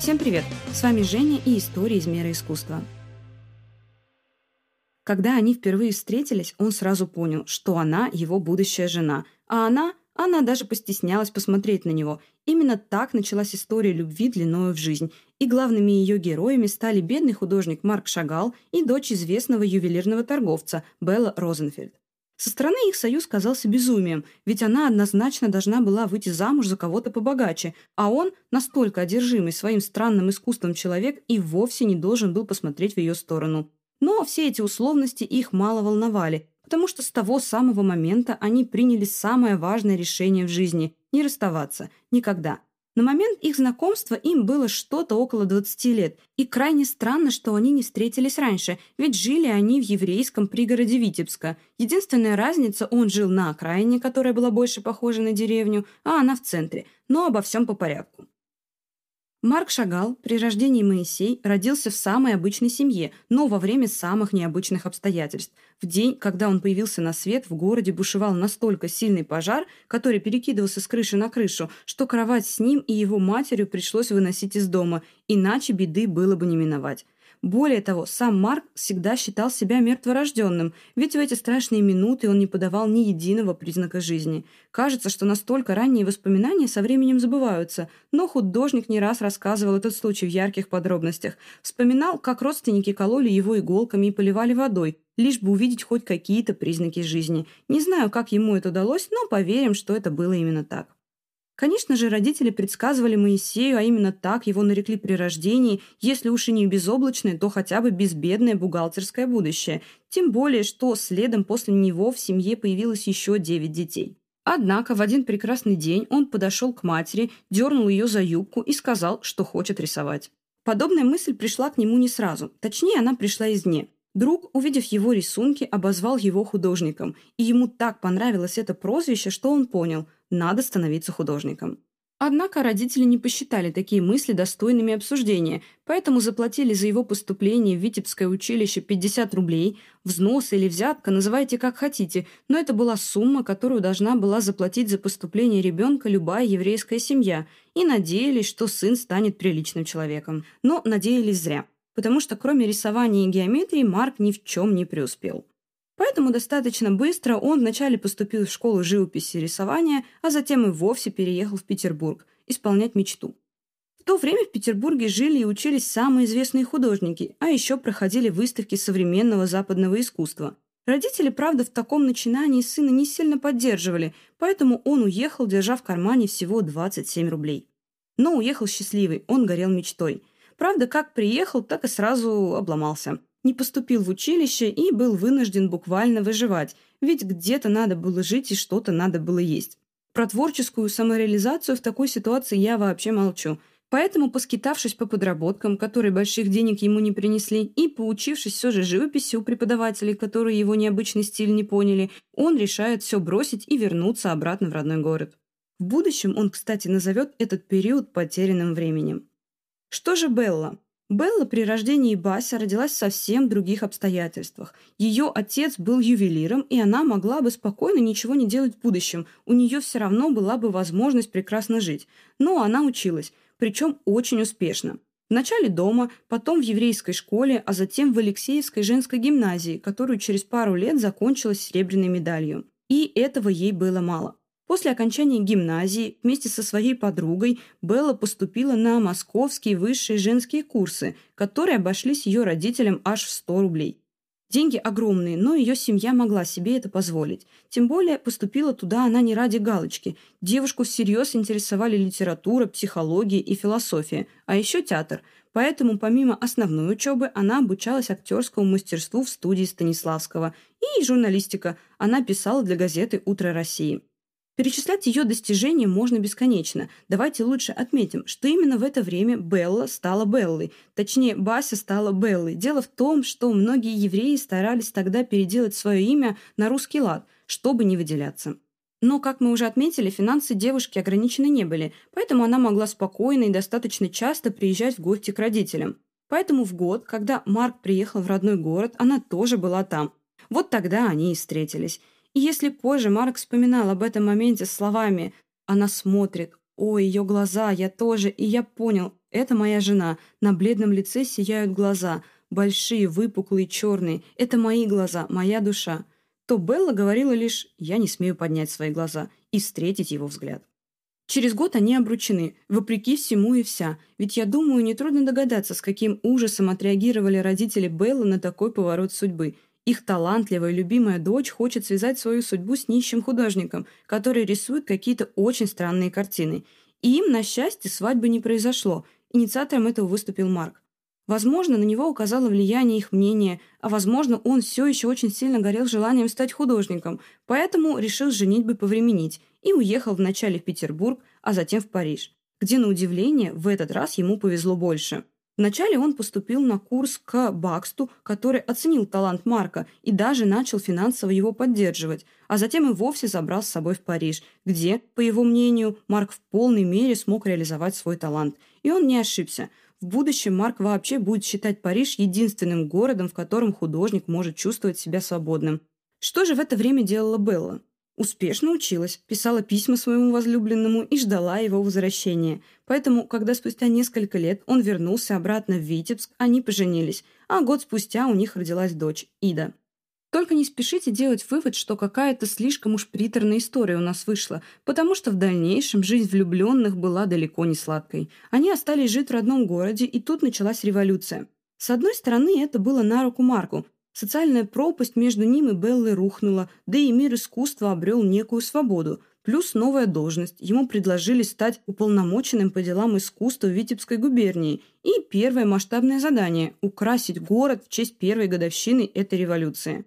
Всем привет! С вами Женя и история из мира искусства. Когда они впервые встретились, он сразу понял, что она его будущая жена, а она, она даже постеснялась посмотреть на него. Именно так началась история любви длиною в жизнь, и главными ее героями стали бедный художник Марк Шагал и дочь известного ювелирного торговца Белла Розенфельд. Со стороны их союз казался безумием, ведь она однозначно должна была выйти замуж за кого-то побогаче, а он, настолько одержимый своим странным искусством человек, и вовсе не должен был посмотреть в ее сторону. Но все эти условности их мало волновали, потому что с того самого момента они приняли самое важное решение в жизни – не расставаться. Никогда. На момент их знакомства им было что-то около 20 лет, и крайне странно, что они не встретились раньше, ведь жили они в еврейском пригороде Витебска. Единственная разница – он жил на окраине, которая была больше похожа на деревню, а она в центре, но обо всем по порядку. Марк Шагал при рождении Моисей родился в самой обычной семье, но во время самых необычных обстоятельств. В день, когда он появился на свет, в городе бушевал настолько сильный пожар, который перекидывался с крыши на крышу, что кровать с ним и его матерью пришлось выносить из дома, иначе беды было бы не миновать. Более того, сам Марк всегда считал себя мертворожденным, ведь в эти страшные минуты он не подавал ни единого признака жизни. Кажется, что настолько ранние воспоминания со временем забываются, но художник не раз рассказывал этот случай в ярких подробностях. Вспоминал, как родственники кололи его иголками и поливали водой, лишь бы увидеть хоть какие-то признаки жизни. Не знаю, как ему это удалось, но поверим, что это было именно так. Конечно же, родители предсказывали Моисею, а именно так его нарекли при рождении, если уж и не безоблачное, то хотя бы безбедное бухгалтерское будущее. Тем более, что следом после него в семье появилось еще девять детей. Однако в один прекрасный день он подошел к матери, дернул ее за юбку и сказал, что хочет рисовать. Подобная мысль пришла к нему не сразу, точнее, она пришла извне. Друг, увидев его рисунки, обозвал его художником, и ему так понравилось это прозвище, что он понял – надо становиться художником. Однако родители не посчитали такие мысли достойными обсуждения, поэтому заплатили за его поступление в Витебское училище 50 рублей, взнос или взятка, называйте как хотите, но это была сумма, которую должна была заплатить за поступление ребенка любая еврейская семья, и надеялись, что сын станет приличным человеком. Но надеялись зря, потому что кроме рисования и геометрии Марк ни в чем не преуспел. Поэтому достаточно быстро он вначале поступил в школу живописи и рисования, а затем и вовсе переехал в Петербург исполнять мечту. В то время в Петербурге жили и учились самые известные художники, а еще проходили выставки современного западного искусства. Родители, правда, в таком начинании сына не сильно поддерживали, поэтому он уехал, держа в кармане всего 27 рублей. Но уехал счастливый, он горел мечтой. Правда, как приехал, так и сразу обломался не поступил в училище и был вынужден буквально выживать, ведь где-то надо было жить и что-то надо было есть. Про творческую самореализацию в такой ситуации я вообще молчу. Поэтому, поскитавшись по подработкам, которые больших денег ему не принесли, и поучившись все же живописи у преподавателей, которые его необычный стиль не поняли, он решает все бросить и вернуться обратно в родной город. В будущем он, кстати, назовет этот период потерянным временем. Что же Белла? Белла при рождении Бася родилась в совсем других обстоятельствах. Ее отец был ювелиром, и она могла бы спокойно ничего не делать в будущем. У нее все равно была бы возможность прекрасно жить. Но она училась, причем очень успешно. Вначале дома, потом в еврейской школе, а затем в Алексеевской женской гимназии, которую через пару лет закончила серебряной медалью. И этого ей было мало. После окончания гимназии вместе со своей подругой Белла поступила на московские высшие женские курсы, которые обошлись ее родителям аж в 100 рублей. Деньги огромные, но ее семья могла себе это позволить. Тем более поступила туда она не ради галочки. Девушку всерьез интересовали литература, психология и философия, а еще театр. Поэтому помимо основной учебы она обучалась актерскому мастерству в студии Станиславского и журналистика. Она писала для газеты «Утро России». Перечислять ее достижения можно бесконечно. Давайте лучше отметим, что именно в это время Белла стала Беллой. Точнее, Бася стала Беллой. Дело в том, что многие евреи старались тогда переделать свое имя на русский лад, чтобы не выделяться. Но, как мы уже отметили, финансы девушки ограничены не были, поэтому она могла спокойно и достаточно часто приезжать в гости к родителям. Поэтому в год, когда Марк приехал в родной город, она тоже была там. Вот тогда они и встретились. И если позже Марк вспоминал об этом моменте словами «она смотрит», «Ой, ее глаза, я тоже, и я понял, Это моя жена. На бледном лице сияют глаза. Большие, выпуклые, черные. Это мои глаза, моя душа. То Белла говорила лишь «я не смею поднять свои глаза» и встретить его взгляд. Через год они обручены, вопреки всему и вся. Ведь я думаю, нетрудно догадаться, с каким ужасом отреагировали родители Беллы на такой поворот судьбы. Их талантливая, любимая дочь хочет связать свою судьбу с нищим художником, который рисует какие-то очень странные картины. И им, на счастье, свадьбы не произошло. Инициатором этого выступил Марк. Возможно, на него указало влияние их мнения, а возможно, он все еще очень сильно горел желанием стать художником, поэтому решил женитьбы повременить и уехал вначале в Петербург, а затем в Париж, где, на удивление, в этот раз ему повезло больше. Вначале он поступил на курс к Баксту, который оценил талант Марка и даже начал финансово его поддерживать, а затем и вовсе забрал с собой в Париж, где, по его мнению, Марк в полной мере смог реализовать свой талант. И он не ошибся. В будущем Марк вообще будет считать Париж единственным городом, в котором художник может чувствовать себя свободным. Что же в это время делала Белла? Успешно училась, писала письма своему возлюбленному и ждала его возвращения. Поэтому, когда спустя несколько лет он вернулся обратно в Витебск, они поженились, а год спустя у них родилась дочь, Ида. Только не спешите делать вывод, что какая-то слишком уж приторная история у нас вышла, потому что в дальнейшем жизнь влюбленных была далеко не сладкой. Они остались жить в родном городе, и тут началась революция. С одной стороны, это было на руку Марку, Социальная пропасть между ним и Беллой рухнула, да и мир искусства обрел некую свободу. Плюс новая должность. Ему предложили стать уполномоченным по делам искусства Витебской губернии. И первое масштабное задание – украсить город в честь первой годовщины этой революции.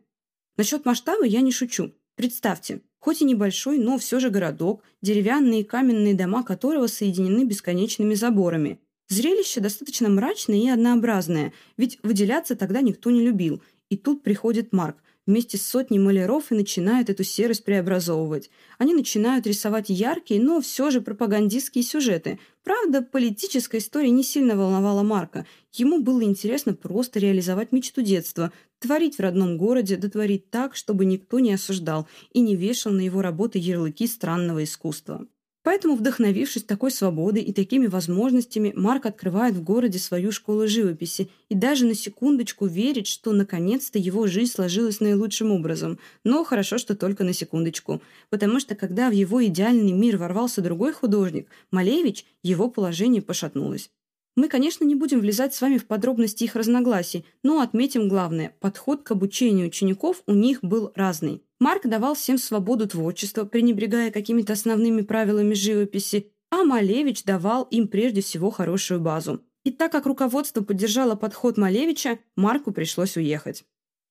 Насчет масштаба я не шучу. Представьте, хоть и небольшой, но все же городок, деревянные и каменные дома которого соединены бесконечными заборами. Зрелище достаточно мрачное и однообразное, ведь выделяться тогда никто не любил – и тут приходит Марк вместе с сотней маляров и начинает эту серость преобразовывать. Они начинают рисовать яркие, но все же пропагандистские сюжеты. Правда, политическая история не сильно волновала Марка. Ему было интересно просто реализовать мечту детства, творить в родном городе, дотворить так, чтобы никто не осуждал и не вешал на его работы ярлыки странного искусства. Поэтому, вдохновившись такой свободой и такими возможностями, Марк открывает в городе свою школу живописи и даже на секундочку верит, что наконец-то его жизнь сложилась наилучшим образом. Но хорошо, что только на секундочку. Потому что когда в его идеальный мир ворвался другой художник, Малевич, его положение пошатнулось. Мы, конечно, не будем влезать с вами в подробности их разногласий, но отметим главное – подход к обучению учеников у них был разный. Марк давал всем свободу творчества, пренебрегая какими-то основными правилами живописи, а Малевич давал им прежде всего хорошую базу. И так как руководство поддержало подход Малевича, Марку пришлось уехать.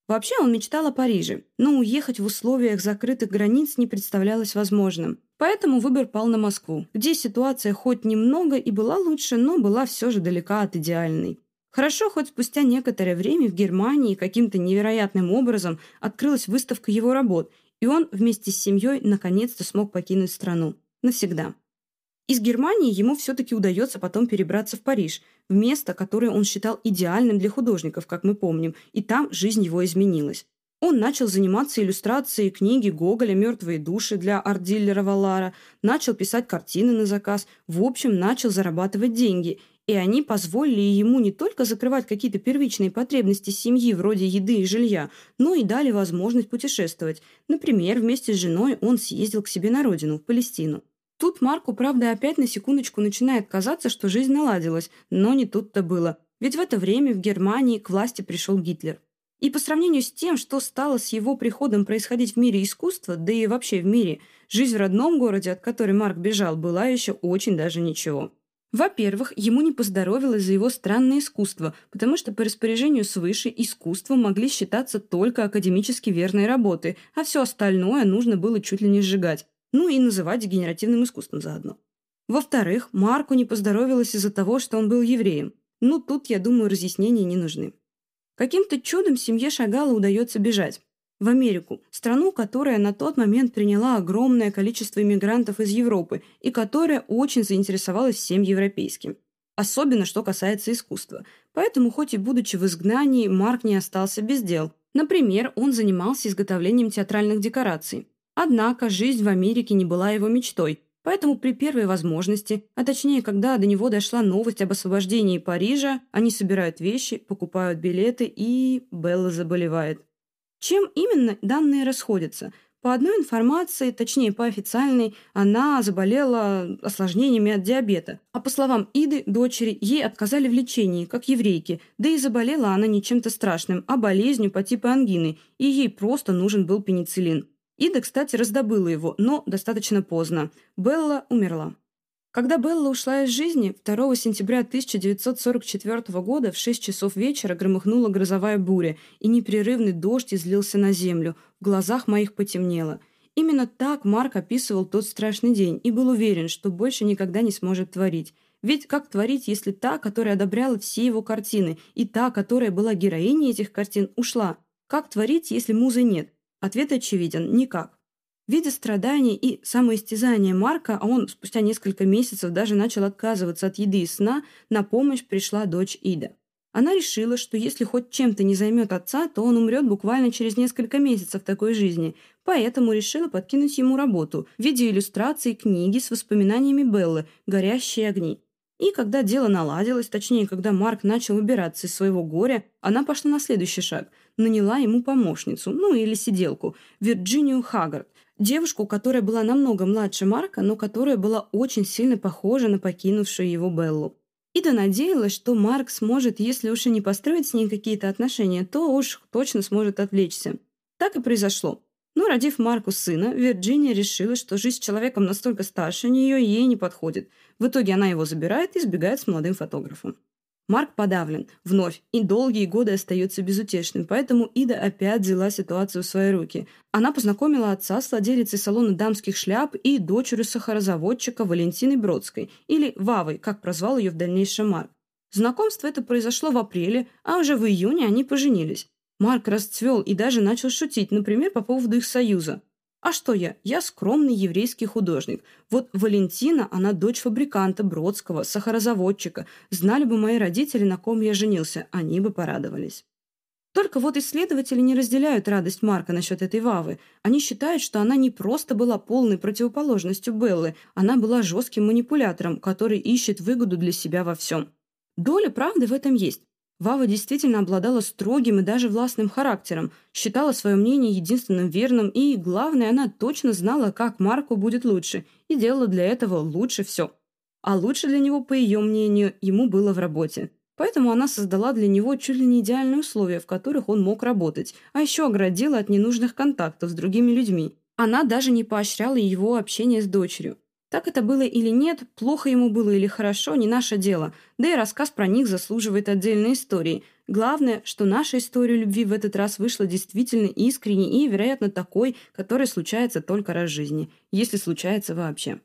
Вообще он мечтал о Париже, но уехать в условиях закрытых границ не представлялось возможным. Поэтому выбор пал на Москву, где ситуация хоть немного и была лучше, но была все же далека от идеальной. Хорошо, хоть спустя некоторое время в Германии каким-то невероятным образом открылась выставка его работ, и он вместе с семьей наконец-то смог покинуть страну. Навсегда. Из Германии ему все-таки удается потом перебраться в Париж, в место, которое он считал идеальным для художников, как мы помним, и там жизнь его изменилась. Он начал заниматься иллюстрацией книги Гоголя «Мертвые души» для арт-дилера Валара, начал писать картины на заказ, в общем, начал зарабатывать деньги – и они позволили ему не только закрывать какие-то первичные потребности семьи вроде еды и жилья, но и дали возможность путешествовать. Например, вместе с женой он съездил к себе на родину, в Палестину. Тут Марку, правда, опять на секундочку начинает казаться, что жизнь наладилась, но не тут-то было. Ведь в это время в Германии к власти пришел Гитлер. И по сравнению с тем, что стало с его приходом происходить в мире искусства, да и вообще в мире, жизнь в родном городе, от которой Марк бежал, была еще очень даже ничего. Во-первых, ему не поздоровилось за его странное искусство, потому что по распоряжению свыше искусством могли считаться только академически верные работы, а все остальное нужно было чуть ли не сжигать, ну и называть дегенеративным искусством заодно. Во-вторых, Марку не поздоровилось из-за того, что он был евреем. Ну, тут, я думаю, разъяснения не нужны. Каким-то чудом семье Шагала удается бежать в Америку, страну, которая на тот момент приняла огромное количество иммигрантов из Европы и которая очень заинтересовалась всем европейским. Особенно, что касается искусства. Поэтому, хоть и будучи в изгнании, Марк не остался без дел. Например, он занимался изготовлением театральных декораций. Однако жизнь в Америке не была его мечтой. Поэтому при первой возможности, а точнее, когда до него дошла новость об освобождении Парижа, они собирают вещи, покупают билеты и... Белла заболевает. Чем именно данные расходятся? По одной информации, точнее по официальной, она заболела осложнениями от диабета. А по словам Иды, дочери, ей отказали в лечении, как еврейке, да и заболела она не чем-то страшным, а болезнью по типу ангины, и ей просто нужен был пенициллин. Ида, кстати, раздобыла его, но достаточно поздно. Белла умерла. Когда Белла ушла из жизни, 2 сентября 1944 года в 6 часов вечера громыхнула грозовая буря, и непрерывный дождь излился на землю. В глазах моих потемнело. Именно так Марк описывал тот страшный день и был уверен, что больше никогда не сможет творить. Ведь как творить, если та, которая одобряла все его картины, и та, которая была героиней этих картин, ушла? Как творить, если музы нет? Ответ очевиден – никак. Видя страдания и самоистязания Марка, а он спустя несколько месяцев даже начал отказываться от еды и сна, на помощь пришла дочь Ида. Она решила, что если хоть чем-то не займет отца, то он умрет буквально через несколько месяцев такой жизни, поэтому решила подкинуть ему работу в виде иллюстрации книги с воспоминаниями Беллы «Горящие огни». И когда дело наладилось, точнее, когда Марк начал убираться из своего горя, она пошла на следующий шаг. Наняла ему помощницу, ну или сиделку, Вирджинию Хаггард, Девушку, которая была намного младше Марка, но которая была очень сильно похожа на покинувшую его Беллу. Ида надеялась, что Марк сможет, если уж и не построить с ней какие-то отношения, то уж точно сможет отвлечься. Так и произошло. Но родив Марку сына, Вирджиния решила, что жизнь с человеком настолько старше нее ей не подходит. В итоге она его забирает и сбегает с молодым фотографом. Марк подавлен, вновь, и долгие годы остается безутешным, поэтому Ида опять взяла ситуацию в свои руки. Она познакомила отца с владелицей салона дамских шляп и дочерью сахарозаводчика Валентиной Бродской, или Вавой, как прозвал ее в дальнейшем Марк. Знакомство это произошло в апреле, а уже в июне они поженились. Марк расцвел и даже начал шутить, например, по поводу их союза. А что я? Я скромный еврейский художник. Вот Валентина, она дочь фабриканта Бродского, сахарозаводчика. Знали бы мои родители, на ком я женился, они бы порадовались. Только вот исследователи не разделяют радость Марка насчет этой Вавы. Они считают, что она не просто была полной противоположностью Беллы, она была жестким манипулятором, который ищет выгоду для себя во всем. Доля правды в этом есть. Вава действительно обладала строгим и даже властным характером, считала свое мнение единственным верным и, главное, она точно знала, как Марку будет лучше, и делала для этого лучше все. А лучше для него, по ее мнению, ему было в работе. Поэтому она создала для него чуть ли не идеальные условия, в которых он мог работать, а еще оградила от ненужных контактов с другими людьми. Она даже не поощряла его общение с дочерью. Так это было или нет, плохо ему было или хорошо, не наше дело. Да и рассказ про них заслуживает отдельной истории. Главное, что наша история любви в этот раз вышла действительно искренней и, вероятно, такой, которая случается только раз в жизни. Если случается вообще.